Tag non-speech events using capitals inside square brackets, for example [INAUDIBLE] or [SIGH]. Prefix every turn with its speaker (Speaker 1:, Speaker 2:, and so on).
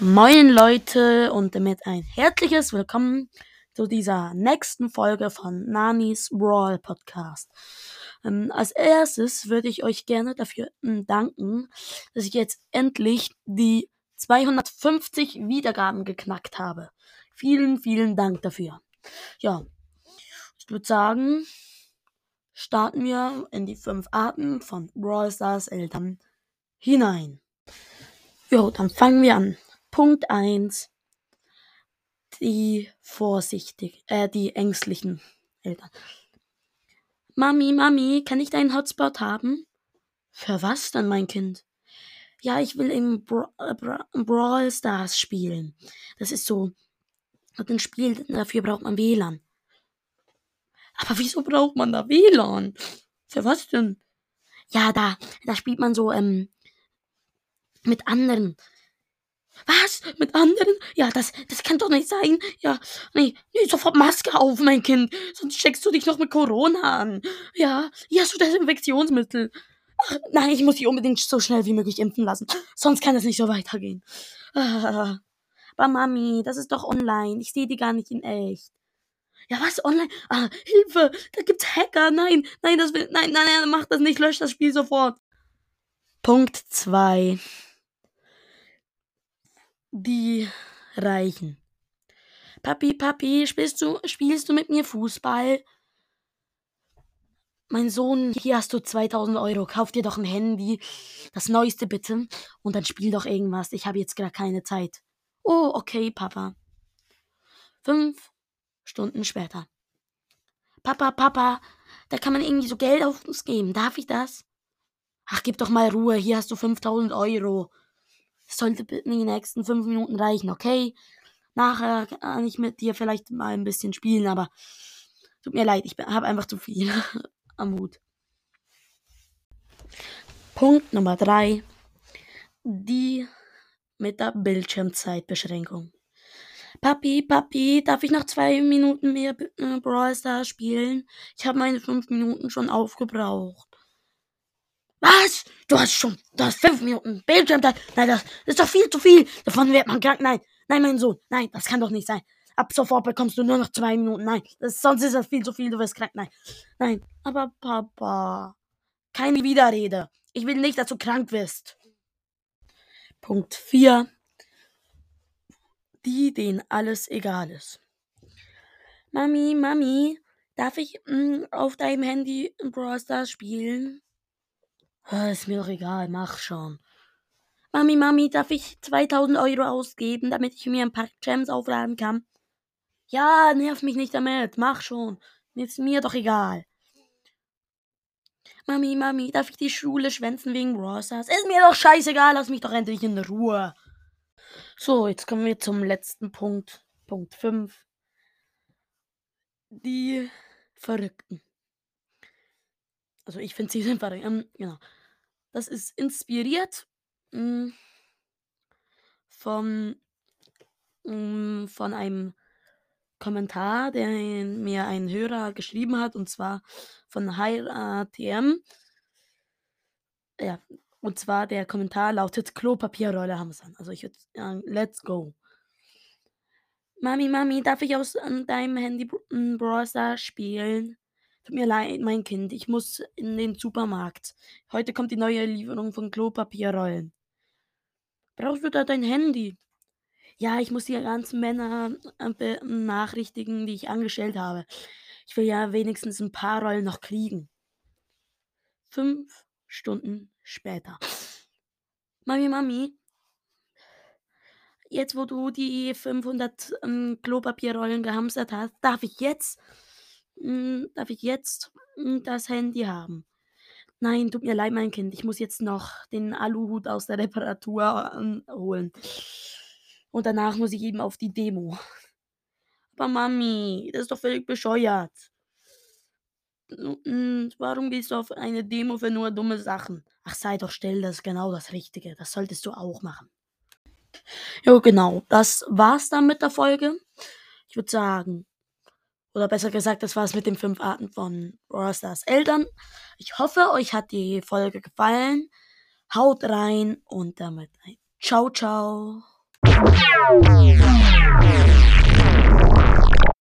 Speaker 1: Moin Leute und damit ein herzliches Willkommen zu dieser nächsten Folge von Nanis Brawl Podcast. Ähm, als erstes würde ich euch gerne dafür ähm, danken, dass ich jetzt endlich die 250 Wiedergaben geknackt habe. Vielen, vielen Dank dafür. Ja, ich würde sagen, starten wir in die fünf Arten von Brawl Stars Eltern hinein. Jo, dann fangen wir an. Punkt 1. Die vorsichtig, äh, die ängstlichen Eltern. Mami, Mami, kann ich deinen Hotspot haben? Für was denn, mein Kind? Ja, ich will im Bra äh, Bra Brawl Stars spielen. Das ist so ein Spiel, dafür braucht man WLAN. Aber wieso braucht man da WLAN? Für was denn? Ja, da, da spielt man so, ähm, mit anderen. Was? Mit anderen? Ja, das, das kann doch nicht sein. Ja, nee, nee, sofort Maske auf, mein Kind. Sonst steckst du dich noch mit Corona an. Ja, hier hast du Desinfektionsmittel. Ach, nein, ich muss dich unbedingt so schnell wie möglich impfen lassen. Sonst kann es nicht so weitergehen. Ah, aber Mami, das ist doch online. Ich sehe die gar nicht in echt. Ja, was? Online? Ah, Hilfe! Da gibt's Hacker. Nein, nein, das will. Nein, nein, nein, mach das nicht. Lösch das Spiel sofort. Punkt 2 die Reichen. Papi, Papi, spielst du, spielst du mit mir Fußball? Mein Sohn, hier hast du 2000 Euro. Kauf dir doch ein Handy. Das neueste bitte. Und dann spiel doch irgendwas. Ich habe jetzt gerade keine Zeit. Oh, okay, Papa. Fünf Stunden später. Papa, Papa, da kann man irgendwie so Geld auf uns geben. Darf ich das? Ach, gib doch mal Ruhe. Hier hast du 5000 Euro. Das sollte in den nächsten fünf Minuten reichen, okay? Nachher kann ich mit dir vielleicht mal ein bisschen spielen, aber tut mir leid, ich habe einfach zu viel [LAUGHS] am Hut. Punkt Nummer drei. Die mit der Bildschirmzeitbeschränkung. Papi, Papi, darf ich noch zwei Minuten mehr äh, Brawl Stars spielen? Ich habe meine fünf Minuten schon aufgebraucht. Was? Du hast schon, du hast fünf Minuten Bildschirmzeit. Nein, das ist doch viel zu viel. Davon wird man krank. Nein, nein, mein Sohn. Nein, das kann doch nicht sein. Ab sofort bekommst du nur noch zwei Minuten. Nein, das, sonst ist das viel zu viel. Du wirst krank. Nein, nein. Aber Papa, keine Widerrede. Ich will nicht, dass du krank wirst. Punkt 4. Die, denen alles egal ist. Mami, Mami, darf ich mh, mm, auf deinem Handy Brawl Stars spielen? Ah, ist mir doch egal, mach schon. Mami, Mami, darf ich 2000 Euro ausgeben, damit ich mir ein paar Gems aufladen kann? Ja, nerv mich nicht damit, mach schon. Ist mir doch egal. Mami, Mami, darf ich die Schule schwänzen wegen Rosas? Ist mir doch scheißegal, lass mich doch endlich in Ruhe. So, jetzt kommen wir zum letzten Punkt. Punkt 5. Die Verrückten. Also ich finde sie sind verrückt. Ähm, genau. Das ist inspiriert mh, hm, vom, mh, hm, von einem Kommentar, den mir ein Hörer geschrieben hat, und zwar von HTM. Ja, und zwar der Kommentar lautet Klopapierrolle Hamstern. Also ich würde sagen, let's go. Mami, Mami, darf ich aus deinem Handy Browser spielen? Tut mir leid, mein Kind, ich muss in den Supermarkt. Heute kommt die neue Lieferung von Klopapierrollen. Brauchst du da dein Handy? Ja, ich muss die ganzen Männer äh, benachrichtigen, die ich angestellt habe. Ich will ja wenigstens ein paar Rollen noch kriegen. Fünf Stunden später. Mami, Mami, jetzt wo du die 500 ähm, Klopapierrollen gehamstert hast, darf ich jetzt darf ich jetzt hm, das Handy haben? Nein, tut mir leid, mein Kind. Ich muss jetzt noch den Aluhut aus der Reparatur ähm, holen. Und danach muss ich eben auf die Demo. Aber Mami, das ist doch völlig bescheuert. Hm, warum gehst du auf eine Demo für nur dumme Sachen? Ach, sei doch still, das ist genau das Richtige. Das solltest du auch machen. Jo, genau. Das war's dann mit der Folge. Ich würde sagen, oder besser gesagt, das war es mit den fünf Arten von Rosters Eltern. Ich hoffe, euch hat die Folge gefallen. Haut rein und damit ein ciao.
Speaker 2: Ciao.